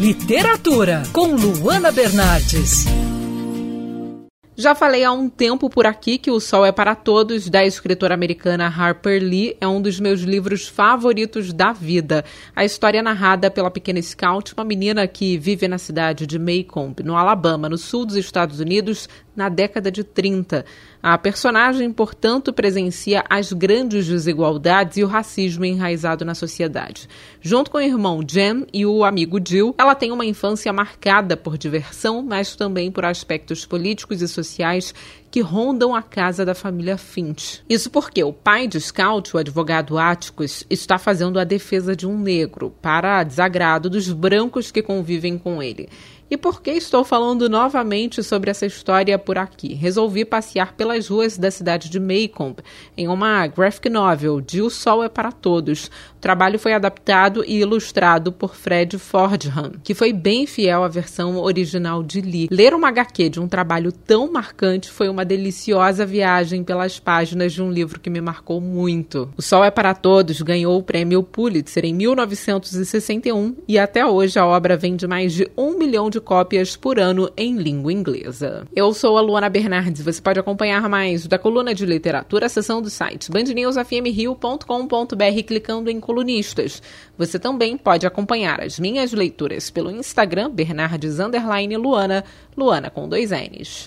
Literatura, com Luana Bernardes. Já falei há um tempo por aqui que O Sol é para Todos, da escritora americana Harper Lee, é um dos meus livros favoritos da vida. A história é narrada pela pequena Scout, uma menina que vive na cidade de Macomb, no Alabama, no sul dos Estados Unidos, na década de 30. A personagem, portanto, presencia as grandes desigualdades e o racismo enraizado na sociedade. Junto com o irmão Jem e o amigo Jill, ela tem uma infância marcada por diversão, mas também por aspectos políticos e sociais que rondam a casa da família Finch. Isso porque o pai de Scout, o advogado Atticus, está fazendo a defesa de um negro, para desagrado dos brancos que convivem com ele. E por que estou falando novamente sobre essa história por aqui? Resolvi passear pelas ruas da cidade de Macomb em uma graphic novel de O Sol é para Todos. O trabalho foi adaptado e ilustrado por Fred Fordham, que foi bem fiel à versão original de Lee. Ler uma HQ de um trabalho tão marcante foi uma deliciosa viagem pelas páginas de um livro que me marcou muito. O Sol é para Todos ganhou o prêmio Pulitzer em 1961 e até hoje a obra vende mais de um milhão de cópias por ano em língua inglesa. Eu sou a Luana Bernardes. Você pode acompanhar mais da coluna de literatura, seção do site bandnewsfmrio.com.br clicando em colunistas. Você também pode acompanhar as minhas leituras pelo Instagram Bernardes Luana, Luana com dois N's.